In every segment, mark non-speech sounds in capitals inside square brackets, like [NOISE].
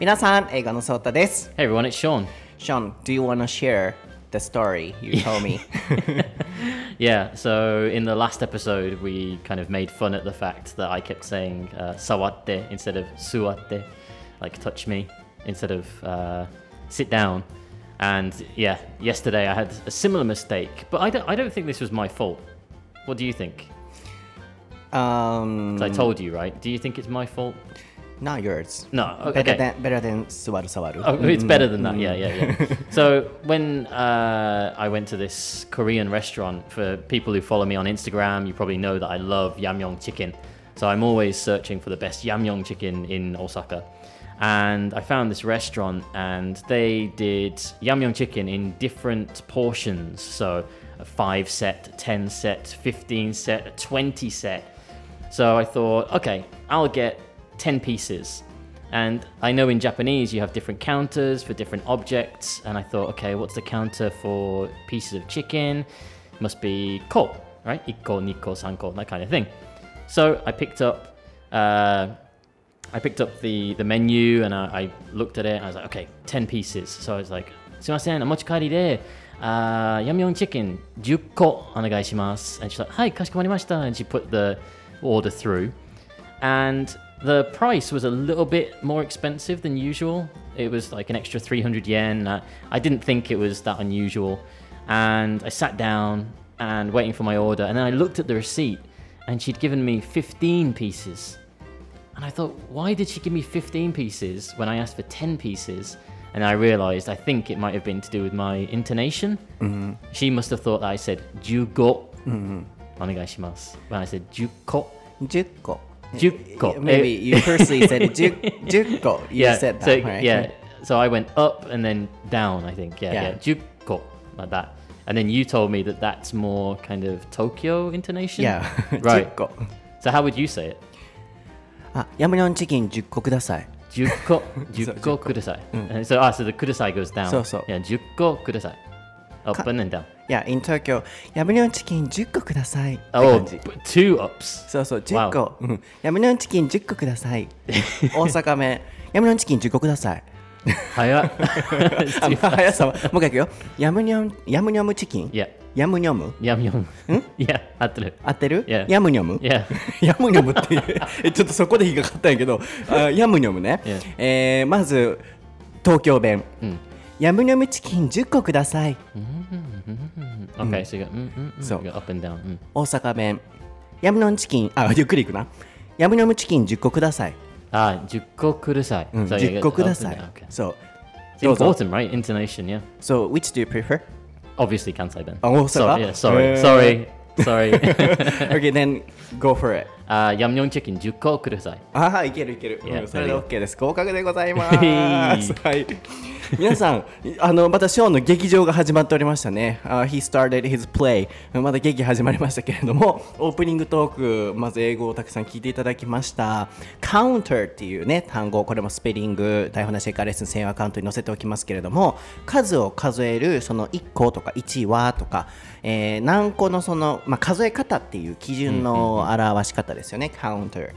皆さん、映画のソータです。 Hey everyone, it's Sean. Sean, do you wanna share the story you told me? [LAUGHS] Yeah, so in the last episode, we kind of made fun at the fact that I kept saying uh, sawatte instead of suatte, like touch me, instead of uh, sit down. And yeah, yesterday I had a similar mistake, but I don't, I don't think this was my fault. What do you think? um, 'Cause I told you, right? Do you think it's my fault? Not yours. No. Okay. Better than better than Subaru Oh, it's mm-hmm. better than that. Mm-hmm. Yeah, yeah, yeah. [LAUGHS] so when uh, I went to this Korean restaurant, for people who follow me on Instagram, you probably know that I love Yamyong chicken. So I'm always searching for the best Yamyong chicken in Osaka. And I found this restaurant, and they did Yamyong chicken in different portions. So a five set, ten set, fifteen set, a twenty set. So I thought, okay, I'll get 10 pieces. And I know in Japanese you have different counters for different objects. And I thought, okay, what's the counter for pieces of chicken? Must be ko, right? Ikko, nikko, sanko, that kind of thing. So I picked up, uh, I picked up the, the menu and I, I, looked at it. And I was like, okay, 10 pieces. So I was like, sumasen, amochikari de, uh, yam chicken, 10 ko onegaishimasu. And she's like, hi, kashikomari mashita. And she put the order through. And the price was a little bit more expensive than usual. It was like an extra 300 yen. Uh, I didn't think it was that unusual. And I sat down and waiting for my order. And then I looked at the receipt and she'd given me 15 pieces. And I thought, why did she give me 15 pieces when I asked for 10 pieces? And I realized, I think it might have been to do with my intonation. She must have thought that I said, jugo. Onegaishimasu. When I said, juko. 10 Duco. Maybe you personally said [LAUGHS] Duke, You yeah, said that, so, right? Yeah. So I went up and then down, I think. Yeah, yeah. yeah. Like that. And then you told me that that's more kind of Tokyo intonation. Yeah. [LAUGHS] right. So how would you say it? Ah, Yamanyang chicken, kudasai. Duco, [LAUGHS] kudasai. Mm. Uh, so, ah, so the kudasai goes down. So, so. Yeah, Duco kudasai. Up and then down. いや、in Tokyo、ヤムニョンチキン10個ください。って Oh, two ups. そうそう、10 Wow. 個。うんヤムニョンチキン10個ください。[LAUGHS] 大阪弁、ヤムニョンチキン10個ください。Haya. [LAUGHS] あ、まあ速さは、もう一回いくよ。ヤムニョン、ヤムニョムチキン？yeah. ヤムニョム？Yum yum. yeah, 合ってる。合ってる？Yeah. ヤムニョム？Yeah. [LAUGHS] ヤムニョムっていうえちょっとそこで引っかかったんやけどあヤムニョムね、Yeah. えーまず東京弁、ヤムニョムチキン10個ください Okay, so you got, mm, mm, mm, So- you got up and down. Mm. 大阪弁ヤムニョムチキンあゆっくりいくなヤムニョムチキン10個ください、Ah, juko kudasai. うん、So you 10 get 個ください.そう It's important, right? Intonation, yeah. So which do you prefer? Obviously, Kansai then. あ大阪 Sorry, yeah, sorry, sorry, sorry. okay then go for it uh, yum yum chicken, juko kudasai. ああいけるいける、Yeah, うんそれで OK です合格でございまはいすはい皆さんあのまたショーンの劇場が始まっておりましたね、uh, He started his play. まだ劇始まりましたけれどもオープニングトークまず英語をたくさん聞いていただきました。Counter っていうね単語これもスペリング台本なしエカレッスン専用アカウントに載せておきますけれども数を数えるその1個とか1はとか、えー何個のその、まあ、数え方っていう基準の表し方ですよね、Counter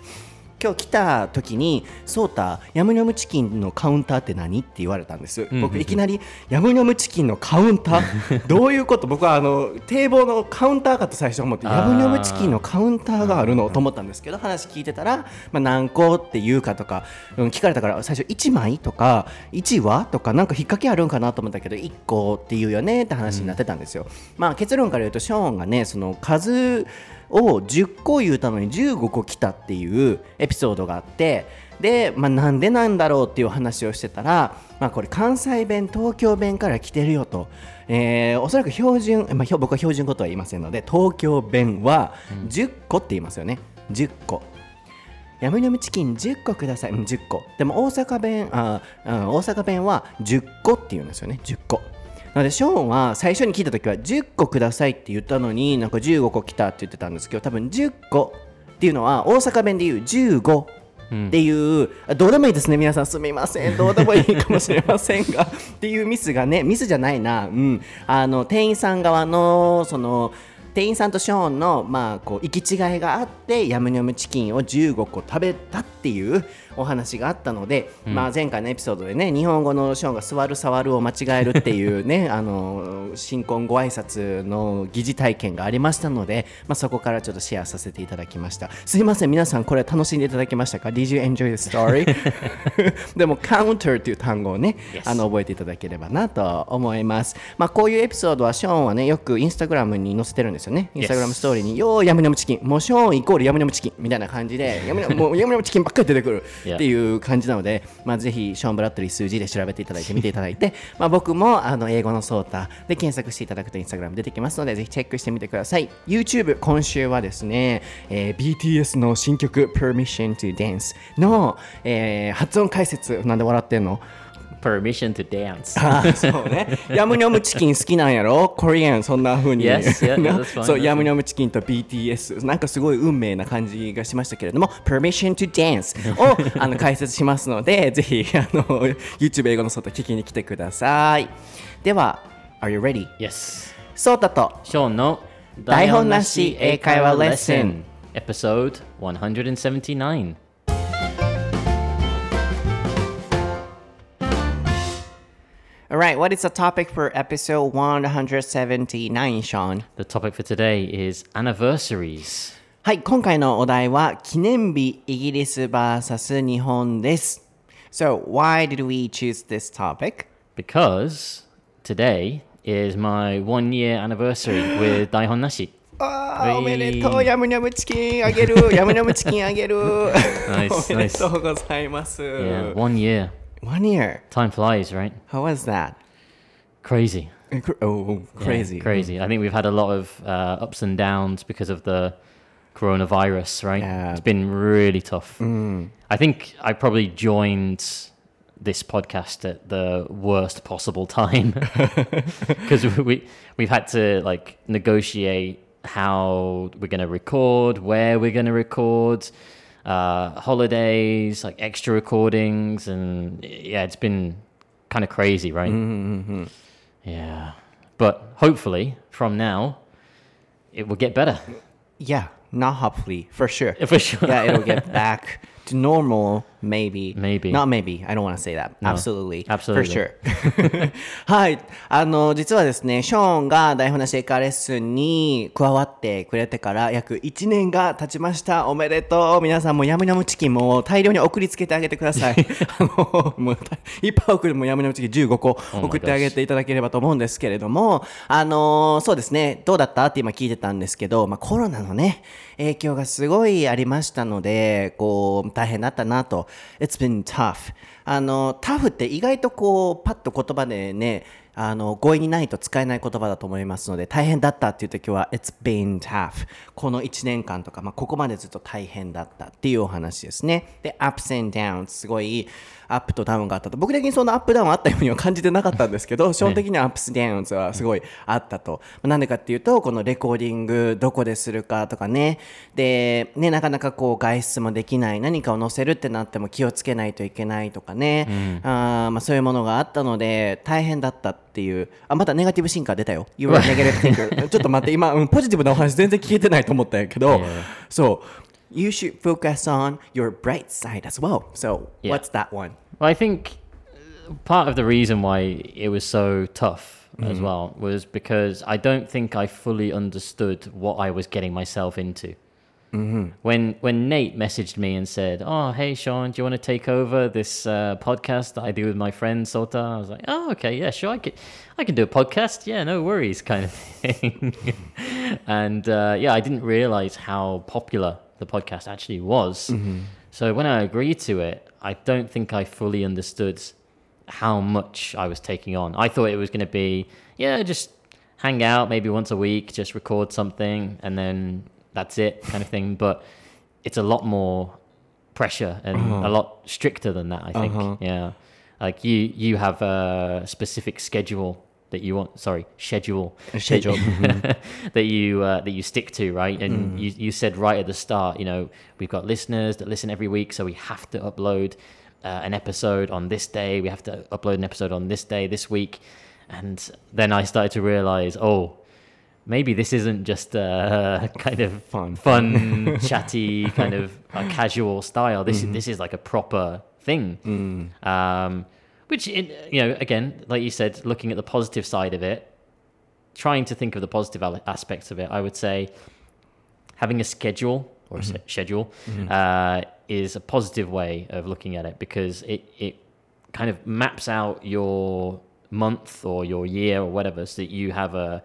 今日来た時に「ソータヤムニョムチキンのカウンターって何?」って言われたんです。僕いきなり「ヤムニョムチキンのカウンター？[LAUGHS] どういうこと？僕はあの堤防のカウンターかと最初思ってヤムニョムチキンのカウンターがあるのと思ったんですけど話聞いてたら、まあ、何個っていうかとか、うん聞かれたから最初1枚とか1話とかなんか引っ掛けあるんかなと思ったけど1個っていうよねって話になってたんですよ、まあ結論から言うとショーンがねその数を10個言うたのに15個来たっていうエピソードがあってで、まあ、なんでなんだろうっていう話をしてたら、まあ、これ関西弁東京弁から来てるよと、えーおそらく標準、まあ、僕は標準語とは言いませんので東京弁は10個って言いますよね。10個。ヤムニョムチキン10個ください、うん、10個。でも大阪弁あ、うん、大阪弁は10個って言うんですよね。10個なのでショーンは最初に聞いた時は10個くださいって言ったのになんか15個来たって言ってたんですけど多分10個っていうのは大阪弁で言う15っていう、あどうでもいいですね皆さん。すみません。どうでもいいかもしれませんが [LAUGHS] っていうミスがねミスじゃないな、うん、あの店員さん側のその店員さんとショーンの、まあ、こう行き違いがあってヤムニョムチキンを15個食べたっていうお話があったので、まあ、前回のエピソードでね日本語のショーンが座る触るを間違えるっていうね [LAUGHS] あの新婚ご挨拶の疑似体験がありましたので、まあ、そこからちょっとシェアさせていただきました。すいません皆さんこれ楽しんでいただけましたか？Did you enjoy the story? [LAUGHS] [LAUGHS] でも counter という単語をね、あの覚えていただければなと思います、まあ、こういうエピソードはショーンはねよくインスタグラムに載せてるんですよね。インスタグラムストーリーに「よーヤムヤムチキン」もうショーンイコールヤムヤムチキン。みたいな感じでヤムヤムもうヤムヤムチキンばっかり出てくるっていう感じなので、まあ、ぜひショーン・ブラッドリー数字で調べていただいて見ていただいて [LAUGHS] まあ僕もあの英語のソータで検索していただくとインスタグラム出てきますのでぜひチェックしてみてください。YouTube 今週はですね、えー BTS の新曲 Permission to Dance の、えー発音解説なんで笑ってんの？Permission to dance. [LAUGHS] そうね。ヤムニョムチキン好きなんやろ？コリアンそんな風に。Yes, yeah, [LAUGHS] そう、ヤムニョムチキンと BTS。なんかすごい運命な感じがしましたけれども、Permission to Dance を [LAUGHS] あの解説しますので、ぜひあの YouTube 英語の外聞きに来てください。では、Are you ready? Yes. ソータと Sean no 台本なし英会話レッスン Episode 179. Alright, what is the topic for episode 179, Sean? The topic for today is anniversaries. はい、今回のお題は記念日イギリス vs 日本です。So, why did we choose this topic? Because today is my one year anniversary [GASPS] with Daihon Nashi. あーはいおめでとう、ヤムニャムチキンあげる、ヤムニャムチキンあげる。 Nice, おめでとうございます。 Yeah, [LAUGHS] [LAUGHS] [LAUGHS] one year. One year. Time flies, right? How was that? Crazy. Oh, Yeah, crazy. crazy. I think we've had a lot of uh, ups and downs because of the coronavirus, right? Yeah. It's been really tough. I think I probably joined this podcast at the worst possible time [LAUGHS] [LAUGHS] because we we've had to like negotiate how we're going to record, where we're going to record, uh, holidays, like extra recordings, and yeah, it's been kind of crazy, right? Yeah, but hopefully from now it will get better Yeah, not hopefully, for sure. [LAUGHS] for sure. yeah, it'll get back to normal, maybe. Maybe. Not maybe. I don't want to say that. Absolutely. Absolutely. For sure. [LAUGHS] はい。あの、実はですね、ショーンが台本なし英会話レッスンに加わってくれてから約1年が経ちました。おめでとう。皆さんもヤムヤムチキンも大量に送りつけてあげてください。[LAUGHS] あの、もういっぱい送るもうヤムヤムチキン15個送ってあげていただければと思うんですけれども、あの、そうですね、どうだった？って今聞いてたんですけど、まあコロナのね、影響がすごいありましたので、こう、大変だったなと。It's been tough. あの、タフって意外とこう、パッと言葉でね、あの、語彙にないと使えない言葉だと思いますので、大変だったっていう時は、It's been tough. この1年間とか、まあ、ここまでずっと大変だったっていうお話ですね。で、ups and downs。すごい、アップとダウンがあったと。僕的にそんなアップダウンあったようには感じてなかったんですけど、基本的には ups downs はすごいあったと。まあなんでかっていうと、このレコーディングどこでするかとかね。で、ね、なかなかこう外出もできない。何かを載せるってなっても気をつけないといけないとかね。あーまあそういうものがあったので、大変だったっていう。あ、またネガティブシンカー出たよ。[LAUGHS] ちょっと待って、今、うんポジティブなお話全然聞けてないと思ったんやけど.そう。You should focus on your bright side as well. So, Yeah. what's that one? Well, I think uh, part of the reason why it was so tough as well was because I don't think I fully understood what I was getting myself into. When when Nate messaged me and said, "Oh, hey Sean, do you want to take over this uh, podcast that I do with my friend Sota?" I was like, "Oh, okay, yeah, sure, I could, I can do a podcast. Yeah, no worries, [LAUGHS] kind of thing." [LAUGHS] and uh, yeah, I didn't realize how popular the podcast actually was. Mm-hmm. So when I agreed to it, I don't think I fully understood how much I was taking on. I thought it was going to be, yeah, just hang out maybe once a week, just record something, and then that's it, kind of thing. But it's a lot more pressure and uh-huh. a lot stricter than that. I think, uh-huh. yeah. Like you, you have a specific schedule that you want. Sorry, schedule. Schedule, [LAUGHS] that you uh, that you stick to, right? And you, you said right at the start, you know, we've got listeners that listen every week, so we have to upload uh, an episode on this day. We have to upload an episode on this day, this week. And then I started to realize, oh, maybe this isn't just a [LAUGHS] kind of Fun. fun [LAUGHS] chatty, kind of a casual style. This is this is like a proper thing. Um, which, in, you know, again, like you said, looking at the positive side of it, trying to think of the positive aspects of it, I would say having a schedule or a se- schedule uh, is a positive way of looking at it because it, it kind of maps out your month or your year or whatever so that you have a,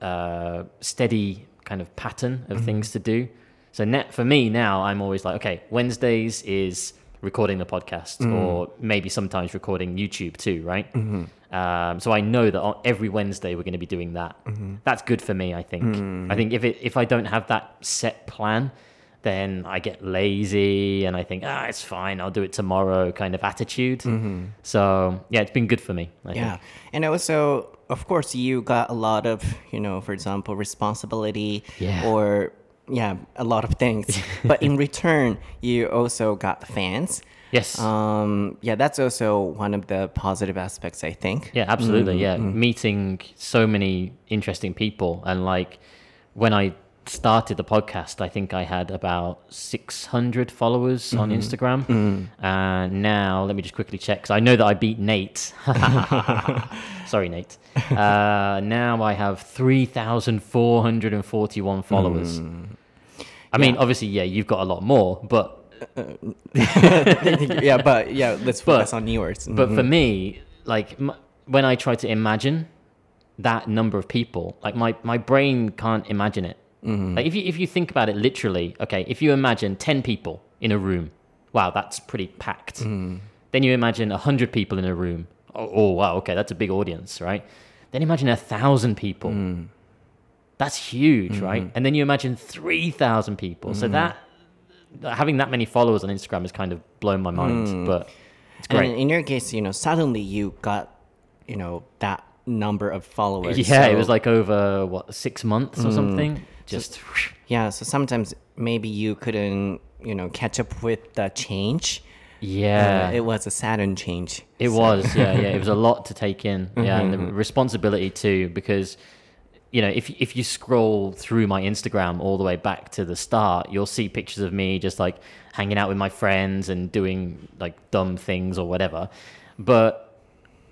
uh steady kind of pattern of things to do. So net for me now, I'm always like, okay, Wednesdays is recording the podcast mm. or maybe sometimes recording YouTube too, right? Mm-hmm. Um, so I know that on every Wednesday we're going to be doing that. Mm-hmm. That's good for me. I think. I mm-hmm. think if it if I don't have that set plan, then I get lazy and I think ah it's fine. I'll do it tomorrow kind of attitude. So yeah, it's been good for me. I Yeah. think. And also, of course, you got a lot of, you know, for example, responsibility Yeah. or, yeah, a lot of things. [LAUGHS] but in return, you also got fans. Yes. Um, yeah, that's also one of the positive aspects, I think. Yeah, absolutely. Yeah, meeting so many interesting people, and like when I started the podcast, I think I had about six hundred followers on mm-hmm. Instagram, mm-hmm. and now let me just quickly check because I know that I beat Nate. [LAUGHS] [LAUGHS] Sorry, Nate. Uh, now I have three thousand four hundred and forty-one followers. Mm. I mean, obviously, yeah, you've got a lot more, but uh, uh, [LAUGHS] yeah, but yeah, let's But- focus on yours. But for mm-hmm. me, like m- when I try to imagine that number of people, like my, my brain can't imagine it. Mm-hmm. Like if you if you think about it literally, okay, if you imagine ten people in a room, wow, that's pretty packed. Mm-hmm. Then you imagine hundred people in a room. Oh, oh wow, okay, that's a big audience, right? Then imagine a thousand people. Mm-hmm. That's huge, right? And then you imagine three thousand people. So that having that many followers on Instagram has kind of blown my mind. Mm. But it's great. And in your case, you know, suddenly you got, you know, that number of followers. [LAUGHS] Yeah, it was like over what six months or mm. something. Just Yeah, so sometimes maybe you couldn't, you know, catch up with the change. yeah, Uh, it was a sudden change. it was. Yeah, yeah, it was a [LAUGHS] lot to take in. Yeah, and the responsibility too, because you know, if if you scroll through my Instagram all the way back to the start, you'll see pictures of me just like hanging out with my friends and doing like dumb things or whatever. But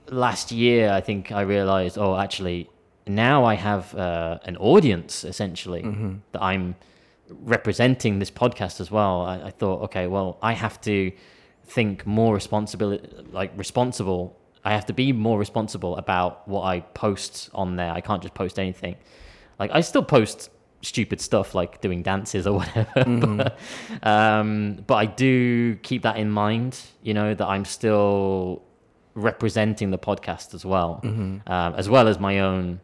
last year, I think I realized, oh, actually, now I have uh, an audience essentially that I'm representing this podcast as well. I, I thought, okay, well, I have to think more responsibility, like responsible. I have to be more responsible about what I post on there. I can't just post anything. Like I still post stupid stuff like doing dances or [LAUGHS] whatever, but, um, but I do keep that in mind. You know that I'm still representing the podcast as well, um, as well as my own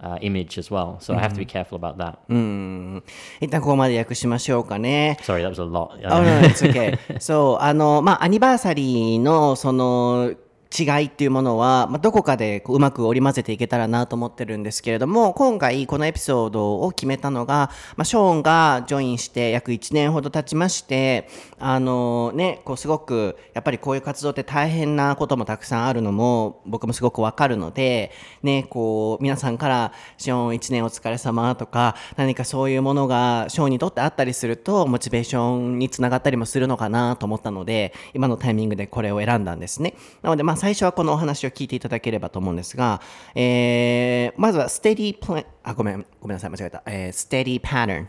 uh, image as well. So I have to be careful about that. うん。一旦ここまで訳しましょうかね。Sorry, that was a lot. Oh, no, it's okay. そう、あの、まあ、アニバーサリーの、その、違いっていうものは、まあ、どこかでこううまく織り交ぜていけたらなと思ってるんですけれども、今回このエピソードを決めたのが、まあ、ショーンがジョインして約1年ほど経ちまして、あのね、こうすごく、やっぱりこういう活動って大変なこともたくさんあるのも、僕もすごくわかるので、ね、こう、皆さんから、ショーン1年お疲れ様とか、何かそういうものがショーンにとってあったりすると、モチベーションにつながったりもするのかなと思ったので、今のタイミングでこれを選んだんですね。なので、まあ最初はこのお話を聞いていただければと思うんですが、えー、まずはステディプラン、あ、ごめん、ごめんなさい、間違えた。えー、ステディパターン。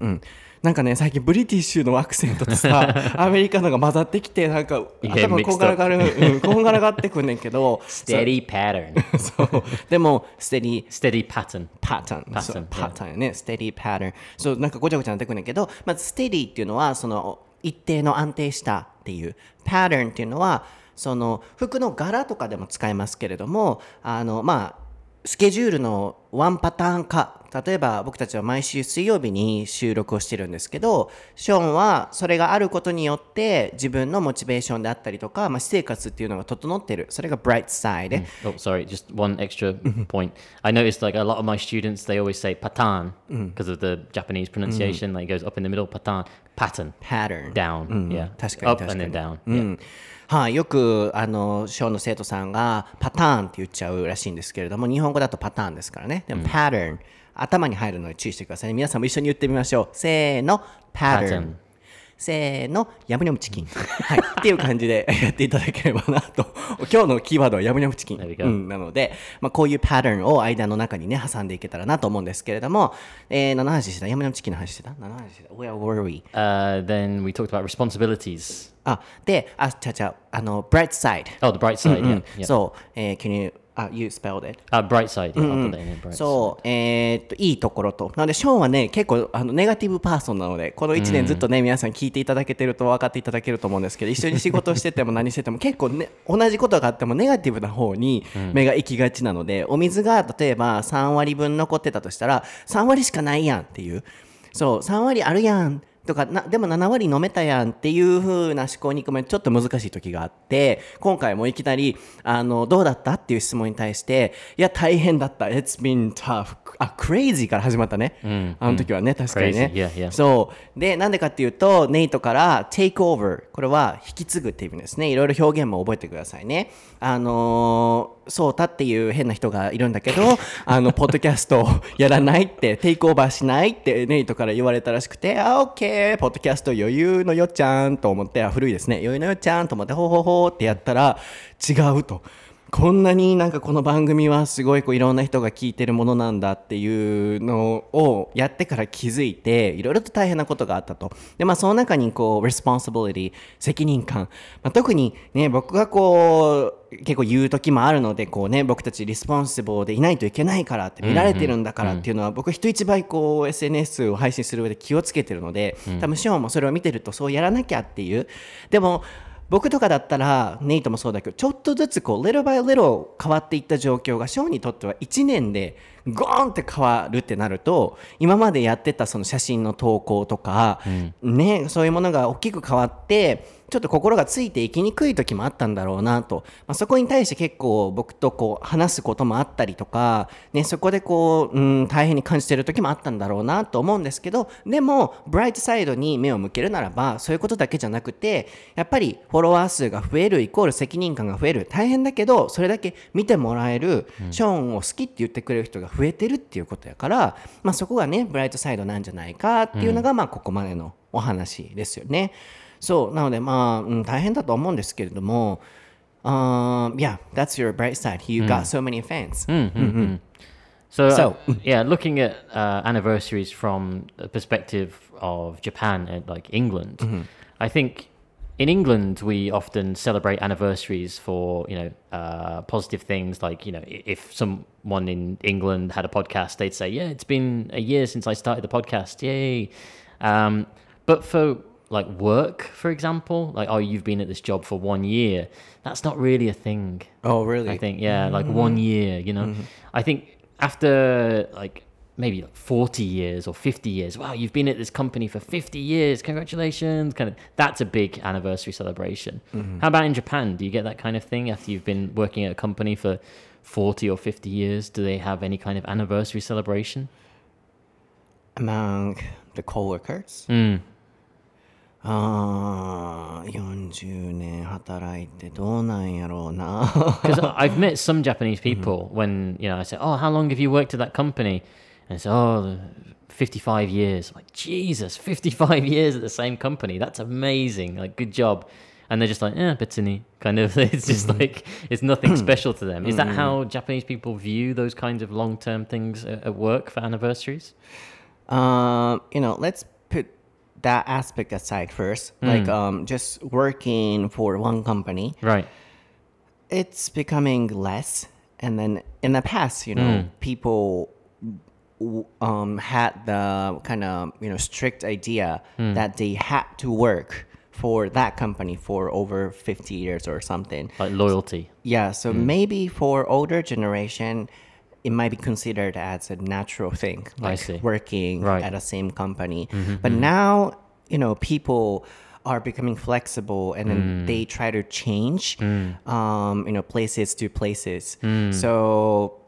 うん。なんかね、最近ブリティッシュのアクセントとさ、[LAUGHS] アメリカのが混ざってきて、なんか頭こんがらがる、うん、こんがらがってくんねんけど、Steady [LAUGHS] pattern. そう。でも、ステディ Steady pattern. パターン。Pattern そう yeah. パターンね。ステディパターン。そう、なんかごちゃごちゃなってくるんだけど、まずステディっていうのは、その、一定の安定したっていう。パターンっていうのは、その、服の柄とかでも使えますけれども、あの、まあ、スケジュールのワンパターン化。例えば僕たちは毎週水曜日に収録をしてるんですけど、ショーンはそれがあることによって自分のモチベーションであったりとか、まあ、私生活っていうのが整ってる。それが bright side。Oh, sorry, just one extra point. I noticed like a lot of my students they always say patan because of the Japanese pronunciation. Like it goes up in the middle, patan, pattern, pattern。down, yeah, up and に then down. う Yeah. んはい、よくあのショーの生徒さんがパターンって言っちゃうらしいんですけれども日本語だとパターンですからね。でも、パターン頭に入るので注意してくださいね。皆さんも一緒に言ってみましょう。せーの。pattern Pattern せーのヤムニャムチキン。はい。[LAUGHS] っていう感じでやっていただければなと。今日のキーワードはヤムニャムチキン、うん、なので、まあ、こういうパターンを間の中にね挟んでいけたらなと思うんですけれども、えー、何の話してた？ヤムニャムチキンの話してた？何の話してた？Where were we? Uh, then we talked about responsibilities. あであちゃちゃあの bright side Oh, the bright side. Yeah. yeah. そう、えー、can you あ you spelled it uh, bright side. そう、えーっと、いいところと。なので、ショーンはね、結構、あの、ネガティブパーソンなので、この1年ずっとね、皆さん聞いていただけてると分かっていただけると思うんですけど、一緒に仕事をしてても何してても、結構ね、同じことがあっても、ネガティブな方に目が行きがちなので、お水が、例えば3割分残ってたとしたら、3割しかないやんっていう。そう、3割あるやん。とかなでも7割飲めたやんっていう風な思考に行くまでちょっと難しい時があって今回もいきなりあのどうだった？っていう質問に対していや大変だった。It's been tough. あ crazy から始まったね、あの時はね確かにね。Yeah, yeah. そう。でなんでかっていうとネイトから take over これは引き継ぐっていう意味ですね。いろいろ表現も覚えてくださいね。あのーそうたっていう変な人がいるんだけど [LAUGHS] あのポッドキャストをやらないってテイクオーバーしないってネイトから言われたらしくてあオッケーポッドキャスト余裕のよっちゃんと思ってあ古いですね。余裕のよっちゃんと思ってほうほうほうってやったら違うと。こんなになんかこの番組はすごいこういろんな人が聞いてるものなんだっていうのをやってから気づいていろいろと大変なことがあったと。でまあその中にこう responsibility 責任感、まあ、特にね僕がこう結構言う時もあるのでこうね僕たちリスポンシブルでいないといけないからって見られてるんだからっていうのは僕人一倍こう SNS を配信する上で気をつけてるので多分シオンもそれを見てるとそうやらなきゃっていう。でも僕とかだったらネイトもそうだけどちょっとずつこう little by little 変わっていった状況がショーにとっては1年でゴーンって変わるってなると今までやってたその写真の投稿とか、ねそういうものが大きく変わってちょっと心がついていきにくい時もあったんだろうなと、まあ、そこに対して結構僕とこう話すこともあったりとか、ね、そこでこう、うん、大変に感じてる時もあったんだろうなと思うんですけどでもブライトサイドに目を向けるならばそういうことだけじゃなくてやっぱりフォロワー数が増えるイコール責任感が増える。大変だけどそれだけ見てもらえる、ショーンを好きって言ってくれる人が増えてるっていうことやから、まあ、そこがねブライトサイドなんじゃないかっていうのが、まあここまでのお話ですよね。そうなのでまあ、うん、大変だと思うんですけれども、um, yeah, that's your bright side. You got so many fans. So, uh, So- yeah, looking at uh, anniversaries from the perspective of Japan and like England, I think in England we often celebrate anniversaries for you know uh, positive things. Like you know, if someone in England had a podcast, they'd say, "Yeah, it's been a year since I started the podcast. Yay!" Um, but for like work, for example, like oh, you've been at this job for one year. That's not really a thing. Oh, really? I think yeah, like one year. You know, I think after like maybe like forty years or fifty years. Wow, you've been at this company for fifty years. Congratulations! Kind of that's a big anniversary celebration. How about in Japan? Do you get that kind of thing after you've been working at a company for forty or fifty years? Do they have any kind of anniversary celebration? Among the coworkers? うん。ああ、40年働いてどうなんやろうな。 Because [LAUGHS] I've met some Japanese people when you know I say, "Oh, how long have you worked at that company?" And it's oh, 55 years. I'm like Jesus, 55 years at the same company. That's amazing. Like good job. And they're just like, yeah, bitsuni. Kind of. [LAUGHS] It's just like it's nothing [CLEARS THROAT] special to them. Is that how Japanese people view those kinds of long-term things at, work for anniversaries? um, you know, let's put that aspect aside first. Like um, just working for one company, Right. it's becoming less. And then in the past, you know, people w- um, had the kind of you know strict idea hmm. that they had to work for that company for over 50 years or something. Like loyalty. Yeah, so hmm. maybe for older generation, it might be considered as a natural thing, like see. working Right. at the same company. Mm-hmm, mm-hmm. But now, you know, people are becoming flexible and then hmm. they try to change, um, you know, places to places. So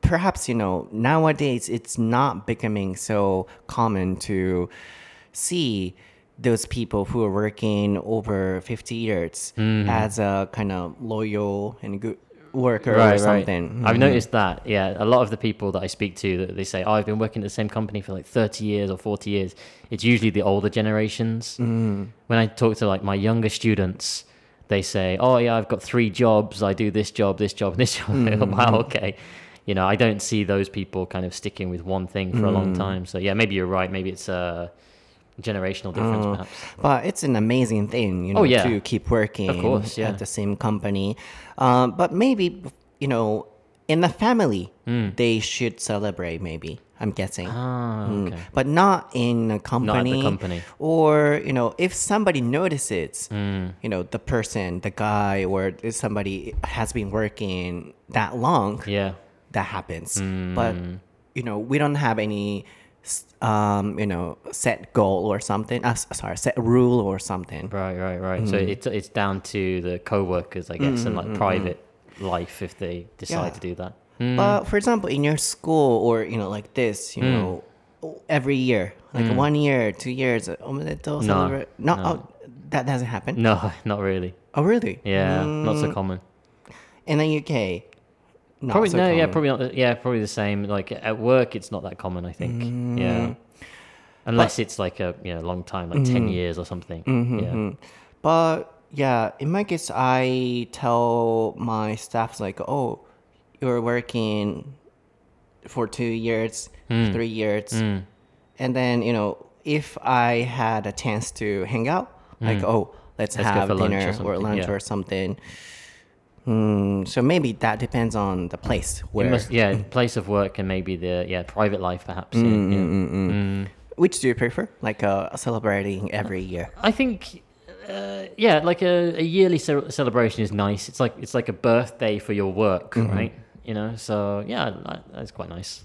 perhaps you know nowadays it's not becoming so common to see those people who are working over 50 years as a kind of loyal and good worker or right, right. something. I've noticed that. Yeah, a lot of the people that I speak to, that they say, "Oh, I've been working at the same company for like 30 years or 40 years." It's usually the older generations. Mm. When I talk to like my younger students, they say, "Oh, yeah, I've got three jobs. I do this job, this job, [LAUGHS] this job." Mm. wow, okay. You know, I don't see those people kind of sticking with one thing for a long Mm. time. So yeah, maybe you're right. Maybe it's a generational difference, Oh. perhaps. But it's an amazing thing, you know, Oh, yeah. to keep working course, yeah. at the same company. Um, but maybe, you know, in the family, they should celebrate. Maybe I'm guessing. Hmm. Ah, Mm. But not in a company. Not the company. Or, you know, if somebody notices, Hmm. you know, the person, the guy, or somebody has been working that long, Yeah. That happens. Hmm. But, you know, we don't have any, um, you know, set goal or something. Uh, sorry, set rule or something. Right, right, right. So Mm. it's it's down to the co-workers, I guess, and like private life if they decide Yeah. to do that. Mm. But for example, in your school or you know like this, you know, every year, like one year, two years, omedetou Mm. No, celebrate. No, no. Oh, that doesn't happen. No, [LAUGHS] not really. Oh, really? Yeah, not so Mm, common. In the UK, not Probably so no, yeah, probably not. Yeah, probably the same. Like at work, it's not that common. I think. Mm. Yeah, unless it's like a you know long time, like Mm-hmm. ten years or something. Yeah. But yeah, in my case, I tell my staff like, oh, you're working for two years, Hmm. three years, and then you know, if I had a chance to hang out, like, oh, let's. Let's have lunch or dinner or, lunch yeah. or something. Hmm, so maybe that depends on the place where. must, yeah, [LAUGHS] place of work and maybe the yeah private life perhaps. yeah, Mm, yeah. Mm. Which do you prefer? Like uh, celebrating every year? I think, uh, yeah, like a, a yearly ce- celebration is nice. It's like it's like a birthday for your work, Mm-hmm. right? You know, so yeah, that, that's quite nice.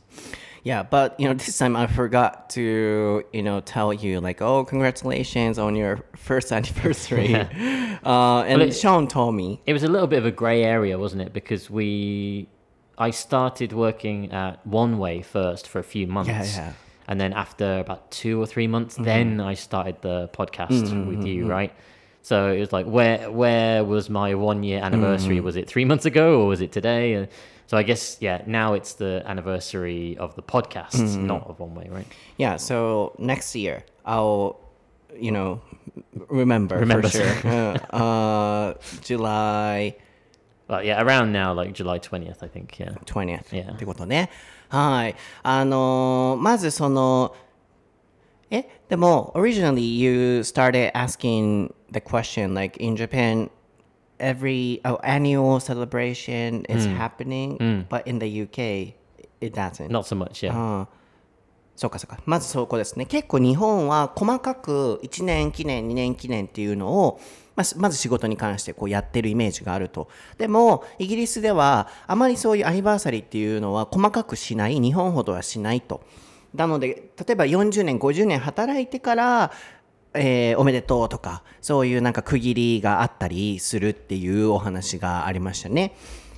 Yeah, but you know, [LAUGHS] this time I forgot to you know tell you like, oh, congratulations on your first [LAUGHS] anniversary. [LAUGHS] uh, and it- Sean told me. It was a little bit of a grey area, wasn't it? Because we, I started working at One Way first for a few months. Yeah, yeah. And then after about two or three months, mm-hmm. then I started the podcast mm-hmm, with you, mm-hmm. right? So it was like, where where was my one year anniversary? Mm. Was it three months ago or was it today? Uh, so I guess yeah, now it's the anniversary of the podcast, not of One Way, right? Yeah, so next year I'll you know remember, Remember. for sure. [LAUGHS] uh, uh, July But yeah, around now, like July twentieth, I think. Yeah. 20th Yeah.ってことね。はい。あのーまずその、え、でも、originally you started asking the question like in Japan, every oh, annual celebration is happening, but in the UK, it doesn't. Not so much, yeah. ああそうかそうか。まずそこですね。結構日本は細かく1年記念、2年記念っていうのを、ままず仕事に関してこうやってるイメージがあると。でも、イギリスではあまりそういうアニバーサリーっていうのは細かくしない、日本ほどはしないと。なので、例えば40年、50年働いてから、えーおめでとうとか、そういうなんか区切りがあったりするっていうお話がありましたね。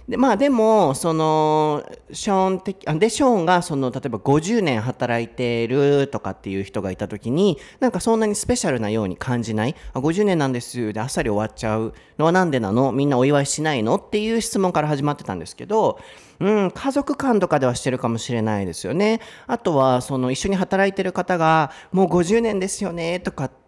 でまあでもそのショーン的でショーンがその例えば50年働いてるとかっていう人がいた時になんかそんなにスペシャルなように感じない？あ50年なんですであっさり終わっちゃう。のはなんでなの？みんなお祝いしないの？っていう質問から始まってたんですけどうん、家族間とかではしてるかもしれないですよね。あとはその一緒に働いてる方がもう50年ですよね？とかって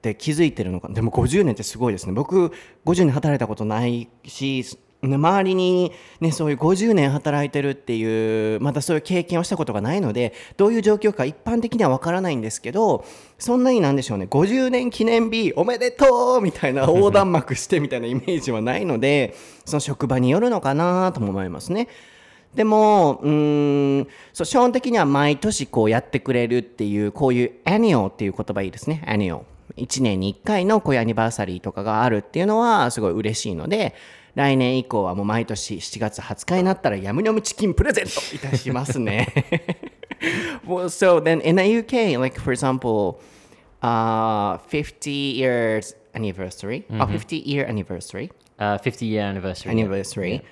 って気づいてるのかでも50年ってすごいですね僕50年働いたことないし周りに、ね、そういう50年働いてるっていうまたそういう経験をしたことがないのでどういう状況か一般的には分からないんですけどそんなになんでしょうね50年記念日おめでとうみたいな [LAUGHS] 横断幕してみたいなイメージはないのでその職場によるのかなとも思いますね。でも、うん、そう、基本的には毎年こうやってくれるっていう、こういう annual っていう言葉いいですね。annual。1年に1回のこういうアニバーサリーとかがあるっていうのはすごい嬉しいので、来年以降はもう毎年7月20日になったらヤムニョムチキンプレゼントいたしますね。well, so then in the UK, like for example, uh, 50 years anniversary, a 50 year anniversary, Uh, 50 year anniversary. yeah. anniversary,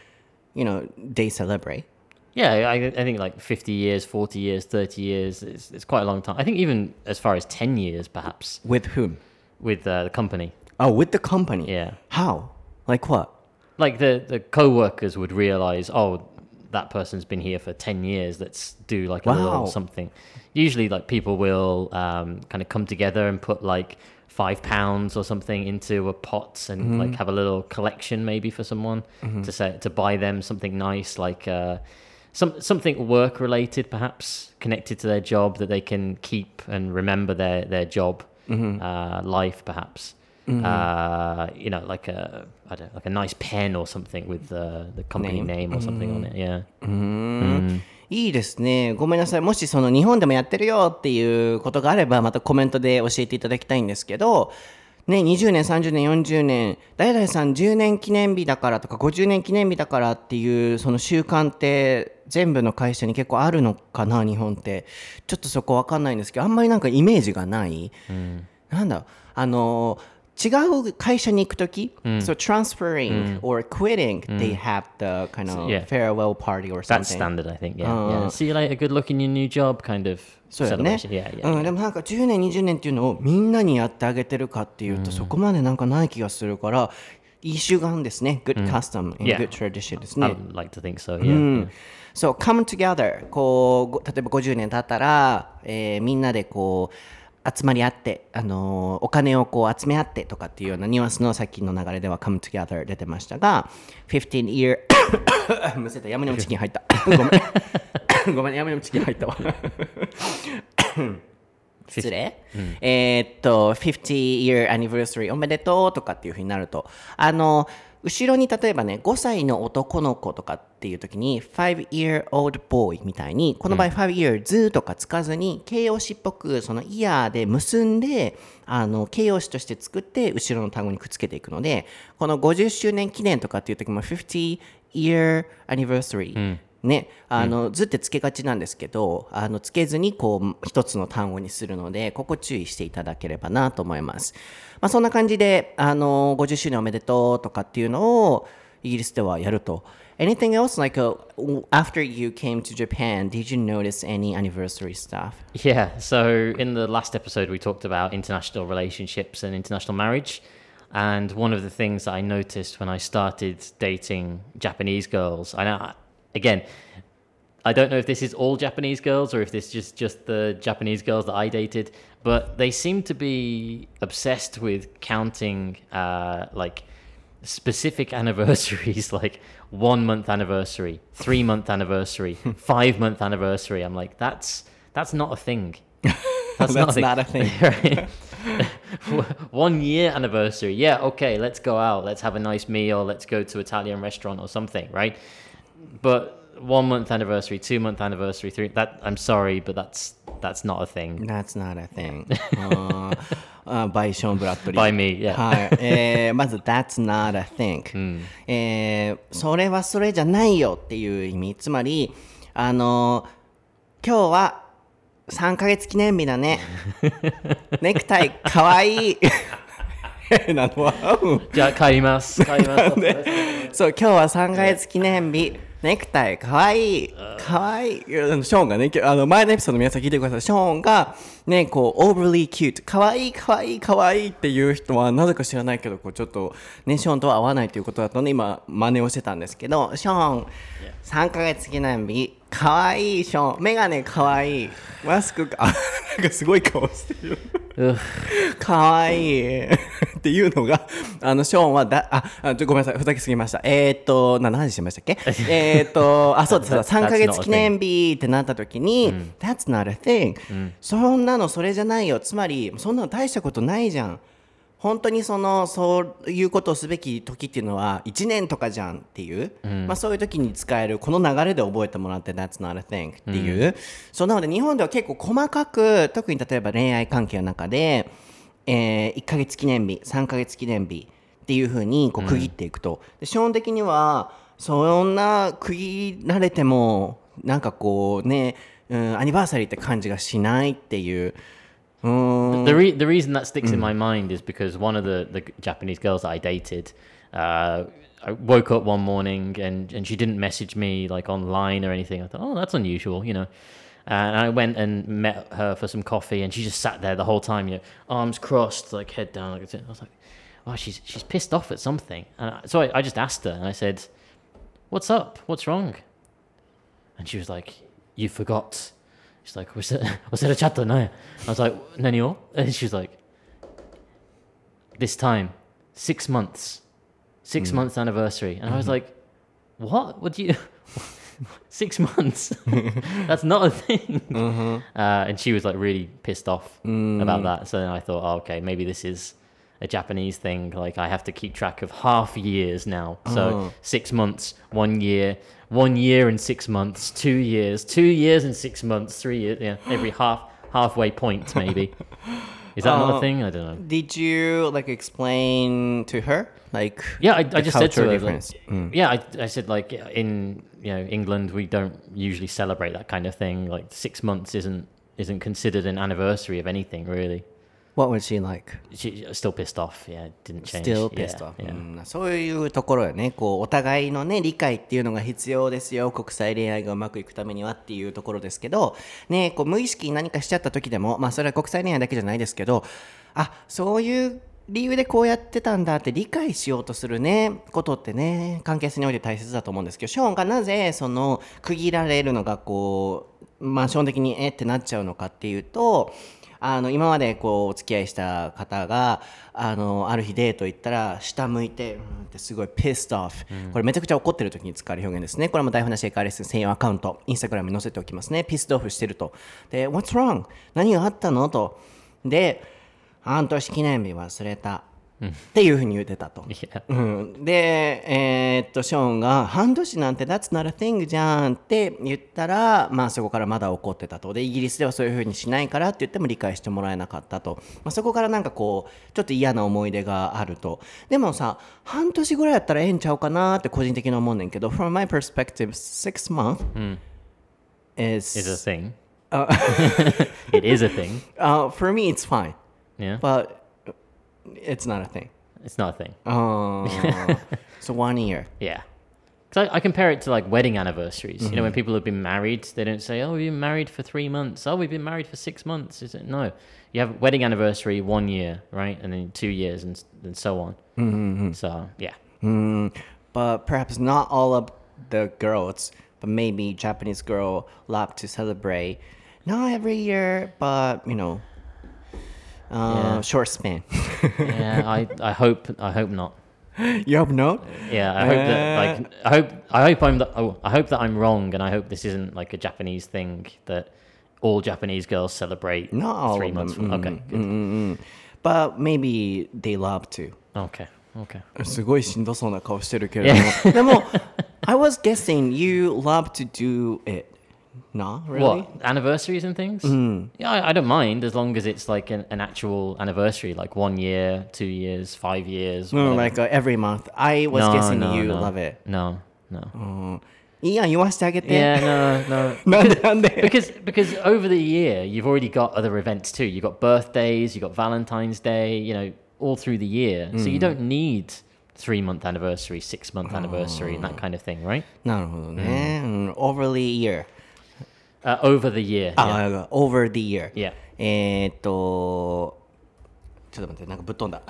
you know, they celebrate. Yeah, I, I think like 50 years, 40 years, 30 years, it's, it's quite a long time. I think even as far as 10 years, perhaps, With whom? with uh, the company. Oh, with the company. Yeah. How? Like what? like the the co-workers would realize, oh, that person's been here for ten years. Let's do like a Wow. little something. Usually, like people will um, kind of come together and put like five pounds or something into a pot and like have a little collection maybe for someone to say to buy them something nice like uh, some something work related perhaps connected to their job that they can keep and remember their their job uh, life perhaps uh, you know like a I don't like a nice pen or something with the the company Name. name, or something on it yeah いいですね。ごめんなさい。もしその日本でもやってるよっていうことがあれば、またコメントで教えていただきたいんですけど、 ね、20年、30年、40年、誰々さん10年記念日だからとか50年記念日だからっていうその習慣って全部の会社に結構あるのかな、日本って。ちょっとそこわかんないんですけど、あんまりなんかイメージがない。なんだあの違う会社に行くとき、so transferring or quitting, they have the kind of Yeah. farewell party or something. that's standard I think yeah, yeah. see you later good luck in your new job kind of そうだよねうん、でもなんか10年20年っていうのをみんなにやってあげてるかっていうと、そこまでなんかない気がするからいい習慣ですね。Good custom and good tradition ですね、I'd like to think so yeah, う、come together. こうご例えば50年経ったら、えーみんなでこう集まり合って、あのーお金をこう集め合ってとかっていうようなニュアンスのさっきの流れでは come together 出てましたが15 year [COUGHS] むせた。ヤムニャムチキン入った。ごめん [LAUGHS] ごめんヤムニャムチキン入ったわ。[LAUGHS] 失礼、えーっと50 year anniversary おめでとうとかっていうふうになるとあの後ろに例えばね5歳の男の子とかっていう時に5 year old boy みたいにこの場合5 years とかつかずに形容詞っぽくそのイヤーで結んであの形容詞として作って後ろの単語にくっつけていくのでこの50周年記念とかっていう時も50 year anniversary、ね、あの、ずってつけがちなんですけど、あの、つけずに、こう、一つの単語にするので、ここ注意していただければなと思います。まあ、そんな感じで、あの、50周年おめでとうとかっていうのを、イギリスではやると。Anything else, like, uh, after you came to Japan, did you notice any anniversary stuff? Yeah, so in the last episode, we talked about international relationships and international marriage. And one of the things that I noticed when I started dating Japanese girls, I know, again, I don't know if this is all Japanese girls or if this is just, just the Japanese girls that I dated, but they seem to be obsessed with counting uh, like specific [LAUGHS] anniversaries, like one month anniversary, three month anniversary, [LAUGHS] five month anniversary. I'm like, that's that's not a thing. That's, [LAUGHS] That's not a thing. right? One year anniversary. Yeah, okay, let's go out. Let's have a nice meal. Let's go to Italian restaurant or something, right? But one month anniversary, two month anniversary, three that I'm sorry, but that's that's not a thing. That's not a thing. あーあーバイション・ブラッドリー。By me, yeah. はい。えーまず、That's not a thing、えーそれはそれじゃないよっていう意味。つまり、あのー今日は3ヶ月記念日だね。ネクタイかわいい。変なのは。うんじゃあ帰ります。帰ります。そう、今日は3ヶ月記念日。ネクタイかわいい。かわいい。ショーンがね、きあの前のエピソード皆さん聞いてください。ショーンがね、こう、overly cute。かわいい、かわいい、かわいいっていう人は、なぜか知らないけど、こう、ちょっと、ね、ショーンとは合わないということだったので、今、真似をしてたんですけど、ショーン、3ヶ月記念日。かわいい、ショーン。メガネかわいい。マスクか、あ [LAUGHS] なんかすごい顔してる。[LAUGHS] かわいいっていうのが、あの、ショーンはだ、あ、あごめんなさい、ふざけすぎました。えーっと、な、何してましたっけ？[LAUGHS] えーっと、あ、そうです、そうです That's 3ヶ月記念日ってなった時に、That's not a thing、そんなのそれじゃないよ。つまり、そんなの大したことないじゃん。本当にそのそういうことをすべき時っていうのは1年とかじゃんっていう、まあ、そういう時に使えるこの流れで覚えてもらって That's not a thing っていう、そうなので日本では結構細かく特に例えば恋愛関係の中で、え1ヶ月記念日3ヶ月記念日っていうふうにこう区切っていくと、で基本的にはそんな区切られてもなんかこうね、うん、アニバーサリーって感じがしないっていう。うーん the re- the reason that sticks in my mind is because one of the, the Japanese girls that I dated, uh, I woke up one morning and, and she didn't message me like online or anything. I thought, oh, that's unusual, you know. Uh, and I went and met her for some coffee, and she just sat there the whole time, you know, arms crossed, like head down. Like, I was like, oh, she's she's pissed off at something. And I, so I, I just asked her, and I said, "What's up? What's wrong?" And she was like, "You forgot." She's like, "Was it [LAUGHS] was it a chat no?" I was like, "Nani o?" And she was like, "This time, six months, six hmm. months anniversary." And I was mm-hmm. like, "What? What do you?" [LAUGHS] Six months? [LAUGHS] That's not a thing. Mm-hmm. Uh, and she was like really pissed off mm. about that. So then I thought, oh, okay, maybe this is a Japanese thing. Like I have to keep track of half years now. So uh-huh. six months, one year, one year and six months, two years, two years and six months, three years. Yeah, every half halfway point maybe. [LAUGHS] Is that not Uh, a thing? I don't know. Did you like explain to her like Yeah, I, I just said to her. difference? That, Yeah, I, I said like in you know England we don't usually celebrate that kind of thing. Like six months isn't isn't considered an anniversary of anything really. What was she like? She still pissed off. Yeah, didn't change. Still pissed off. Yeah. うんそういうところよね。こうお互いのね理解っていうのが必要ですよ。国際恋愛がうまくいくためにはっていうところですけど、ねこう無意識に何かしちゃった時でも、まあそれは国際恋愛だけじゃないですけど、あそういう理由でこうやってたんだって理解しようとするねことってね関係性において大切だと思うんですけどショーンがなぜその区切られるのがこうまあ基本的にえってなっちゃうのかっていうとあの今までこうお付き合いした方があのある日デート行ったら下向いてうんってすごい pissed off、これめちゃくちゃ怒ってる時に使える表現ですね。これも台本なしエカレッスン専用アカウント。インスタグラムに載せておきますね。pissed off してると。で What's wrong? 何があったの？と。で半年記念日忘れた、っていうふうに言ってたと.うん、で、えーっとショーンが「半年なんて That's not a thing じゃん」って言ったら、まあ、そこからまだ怒ってたとでイギリスではそういうふうにしないからって言っても理解してもらえなかったと、まあ、そこからなんかこうちょっと嫌な思い出があるとでもさ半年ぐらいやったらええんちゃうかなって個人的に思うねんけど From my perspective six months is, Is a thing. [LAUGHS] [LAUGHS] it is a thing. [LAUGHS] uh, for me it's fine Yeah. but it's not a thing It's not a thing. Oh, [LAUGHS] so one year. Yeah. Because I, I compare it to like wedding anniversaries. You know, Mm-hmm. when people have been married, they don't say, "Oh, we've been married for three months." Oh, we've been married for six months. Is it no? You have wedding anniversary one year, right, and then two years, and and so on. Mm-hmm. So yeah, Mm, but perhaps not all of the girls, but maybe Japanese girl love to celebrate. Not every year, but you know, uh, Yeah. short span. [LAUGHS] yeah. I, I hope I hope not. you hope not? Yeah, I hope that Uh. like I hope I hope I'm the, oh, I hope that I'm wrong, and I hope this isn't like a Japanese thing that all Japanese girls celebrate Not all three of months. them. From, okay, good. Mm-mm. But maybe they love to. okay, okay. [LAUGHS] すごいしんどそうな顔してるけれども。でも、[LAUGHS] I was guessing you love to do it. Nah, really? What anniversaries and things? Yeah, I, I don't mind as long as it's like an, an actual anniversary, like one year, two years, five years. No, whatever. like uh, every month. I was no, guessing no, you no. love it. No, no. うんいいやん、言わせてあげて。 Yeah, no, no. なんでなんで because because over the year you've already got other events too. You've got birthdays, you've got Valentine's Day, you know, all through the year. So you don't need three month anniversary, six month anniversary, and that kind of thing, right? なるほどね。うん、overly year. Uh, over the year. yeah. あ、over the year. Yeah. えーっと、ちょっと待って、なんかぶっ飛んだ。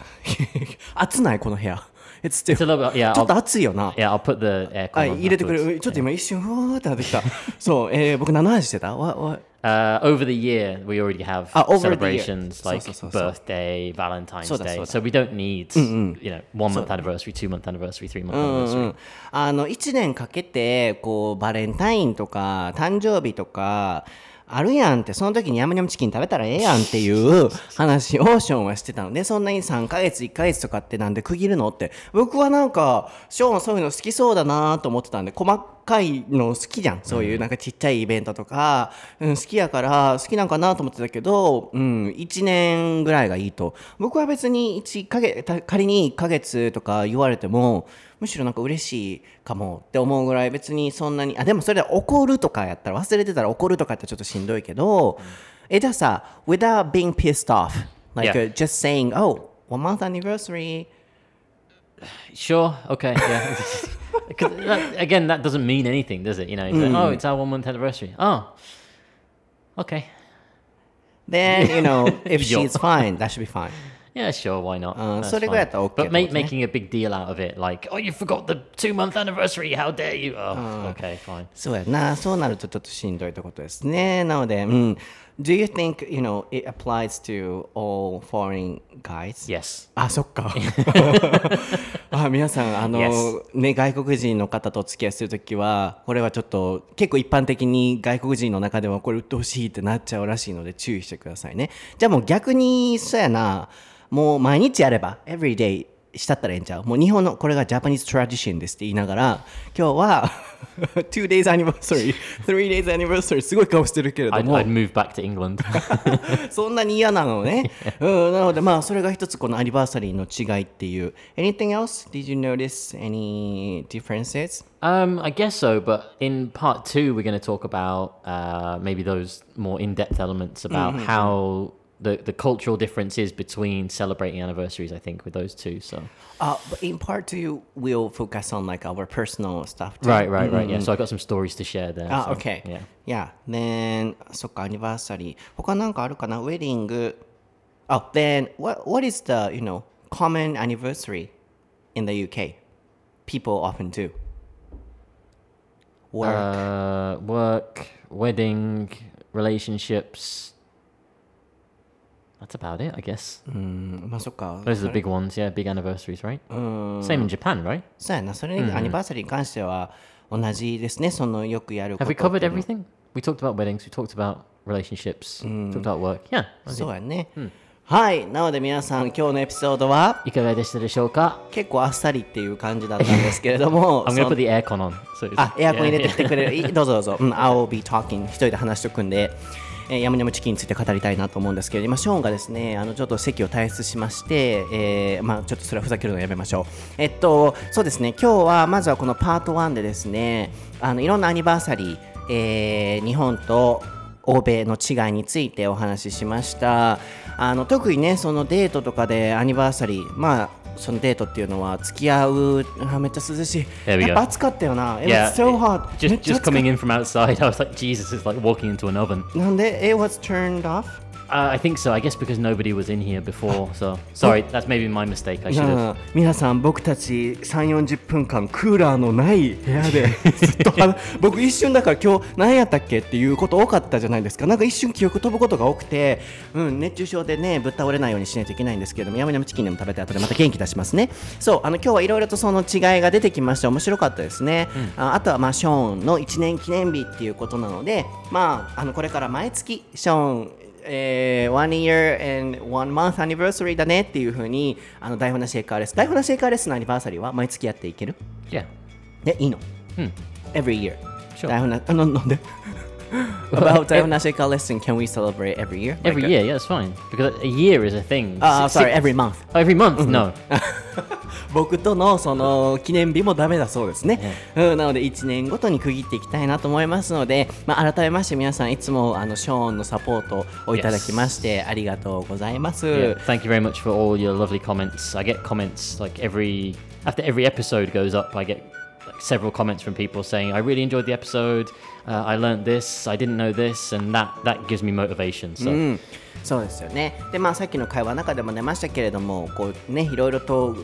暑ないこの部屋。It's still- It's a little bit, yeah. ちょっと暑いよな。yeah, I'll put the aircon 入れてくれ。ちょっと今一瞬、ふわーってなってきた。そう、えー僕何の話してたわわ Uh, over the year, we already have Ah, year. celebrations like so, so, so. birthday, Valentine's Day. so we don't need, you know, one month anniversary, two month anniversary, three month anniversary. ん、あの1年かけてこうバレンタインとか誕生日とかあるやんってその時にヤムニャムチキン食べたらええやんっていう話をショーンはしてたのでそんなに3ヶ月1ヶ月とかってなんで区切るのって僕はなんかショーンそういうの好きそうだなと思ってたんで細かいの好きじゃん。そういうなんかちっちゃいイベントとか、うん、好きやから好きなんかなと思ってたけど、うん、1年ぐらいがいいと。僕は別に1ヶ月た仮に1ヶ月とか言われてもむしろなんか嬉しいかもって思うぐらい別にそんなにあでもそれで怒るとかやったら忘れてたら怒るとかやったらちょっとしんどいけど、えじゃあさ without being pissed off like、Yeah. uh, just saying oh one month anniversary Sure. Okay. Yeah. 'Cause [LAUGHS] that, again, that doesn't mean anything, does it? You know, it's like, oh, it's our one month anniversary. Oh, okay. then you know [LAUGHS] if Yo. she's fine that should be fine Yeah, sure, why not? うん That's それぐらいだったら OK fine. But って ma- ことね making a big deal out of it, like, oh, you forgot the two month anniversary, how dare you? Oh, okay, fine. そうやなそうなるとちょっとしんどいってことですねなので、うん、 Do you think, you know, it applies to all foreign guys? Yes. あそっか [LAUGHS] あ皆さんあの、Yes. ね外国人の方とお付き合いするときはこれはちょっと結構一般的に外国人の中ではこれ鬱陶しいってなっちゃうらしいので注意してくださいねじゃあもう逆にそうやなもう毎日やれば every day したったらええんちゃうもう日本のこれがジャパニーズトラディションですって言いながら今日は two days anniversary three days anniversary すごい顔してるけれども I'd move back to England. そんなに嫌なのね。うん、なのでまあそれが一つこのアニバーサリーの違いっていう。Anything else? Did you notice any differences? um, I guess so, but in part two, we're going to talk about uh, maybe those more in depth elements about how. The, the cultural differences between celebrating anniversaries, I think, with those two. So Uh, but in part two, we'll focus on like our personal stuff. Too. right, right, right. Yeah. So I got some stories to share there. Ah, so, okay. Yeah. Yeah. Then, そっか、アニバーサリー。他なんかあるかなウェディング。Oh, then, what, what is the, you know, common anniversary in the UK? People often do. Work. Uh, work, wedding, relationships. That's about it, I guess. うん、まあそっか。Those are the big ones, yeah, big anniversaries, right? Same in Japan, right? そうやな、それにアニバーサリーに関しては同じですね、そのよくやるこ Have と we っていう covered everything? We talked about weddings, we talked about relationships, talked about work. Yeah. そう.やね、はい、なので皆さん今日のエピソードはいかがでしたでしょうか結構あっさりっていう感じだったんですけれども I'm そ going の to put the aircon on. あ、エアコン入れてきてくれる。いどうぞどうぞ。うん、I'll be talking。一人で話しとくんで、えー、ヤムニャムチキンについて語りたいなと思うんですけど、今、ショーンがですね、あの、ちょっと席を退出しまして、えー、まあちょっとそれはふざけるのやめましょう。えっと、そうですね、今日は、まずはこのパート1でですね、あの、いろんなアニバーサリー、えー、日本と、欧米の違いについてお話ししましたあの特にねそのデートとかでアニバーサリーまあそのデートっていうのは付き合うあめっちゃ涼しい There we go. やっぱ暑かったよな It Yeah, was so hot め just っちゃ just 暑かっ coming in from outside, I was like, Jesus, it's like walking into an oven. なんで It was turned off Uh, I think so. I guess because nobody was in here before. So sorry, that's maybe my mistake. I should な have. あ [LAUGHS] 皆さん僕たち3 4 0分間クーラーのない部屋で [LAUGHS] ずっと話僕一瞬だから今日何やったっけっていうこと多かったじゃないですかなんか一瞬記憶飛ぶことが多くて、うん、熱中症でねぶっ倒れないようにしないといけないんですけれどもヤムヤムチキンでも食べて後でまた元気出しますねそうあの今日はいろいろとその違いが出てきまして面白かったですね、ああとはまあショーンの1年記念日っていうことなのでまああのこれから毎月ショーンえー、one year and one month anniversary だねっていうふうにあの台本なシェイカーレス台本なシェイカーレスのアニバーサリーは毎月やっていける？Yeah. でいいの、Hmm. every year Sure. 台本なあななんで？About 台本なシェイカーレス can we celebrate every year Every Like, year, yeah, it's fine because a year is a thing. uh, Six- sorry every month Oh, every month? No. 僕とのその記念日もダメだそうですね、うん、なので1年ごとに区切っていきたいなと思いますので、まあ、改めまして皆さんいつもあのショーンのサポートをいただきましてありがとうございます、Yeah, thank you very much for all your lovely comments. I get comments like every after every episode goes up. I get like several comments from people saying, "I really enjoyed the episode. Uh, I learned this. I didn't know this," and that that gives me motivation. So うん、そうですよね。で、まあ、さっきの会話の中でも出ましたけれども、こうね、いろいろと。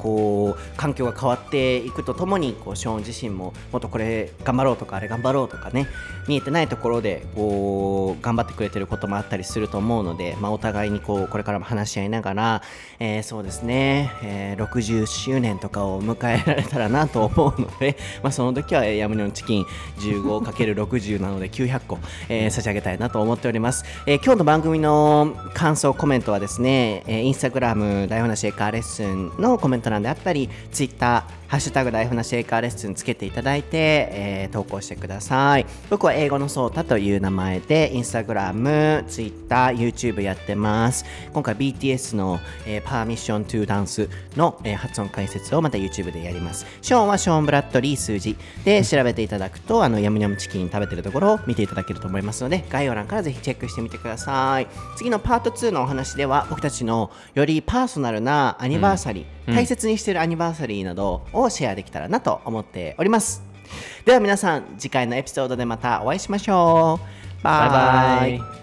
こう環境が変わっていくとともにこうショーン自身ももっとこれ頑張ろうとかあれ頑張ろうとかね見えてないところでこう頑張ってくれてることもあったりすると思うので、まあ、お互いにこうこれからも話し合いながら、えーそうですね、えー60周年とかを迎えられたらなと思うので、[LAUGHS] まあ、その時はヤムニョンチキン 15×60 なので900個、えー差し上げたいなと思っております、えー今日の番組の感想コメントはですね、えーインスタグラム台本なシェイカーレッスンのコメント欄であったりツイッターハッシュタグ台本なシェイカーレッスンつけていただいて、えー投稿してください。僕は英語のソータという名前でインスタグラム、ツイッター、YouTube やってます。今回 BTS の、えー、パーミッショントゥダンスの、えー発音解説をまた YouTube でやります。ショーンはショーン・ブラッドリー数字で調べていただくとあのヤムニャムチキン食べてるところを見ていただけると思いますので概要欄からぜひチェックしてみてください。次のパート2のお話では僕たちのよりパーソナルなアニバーサリー、大切にしているアニバーサリーなどををシェアできたらなと思っております。では皆さん次回のエピソードでまたお会いしましょう。バイバイ。バイバ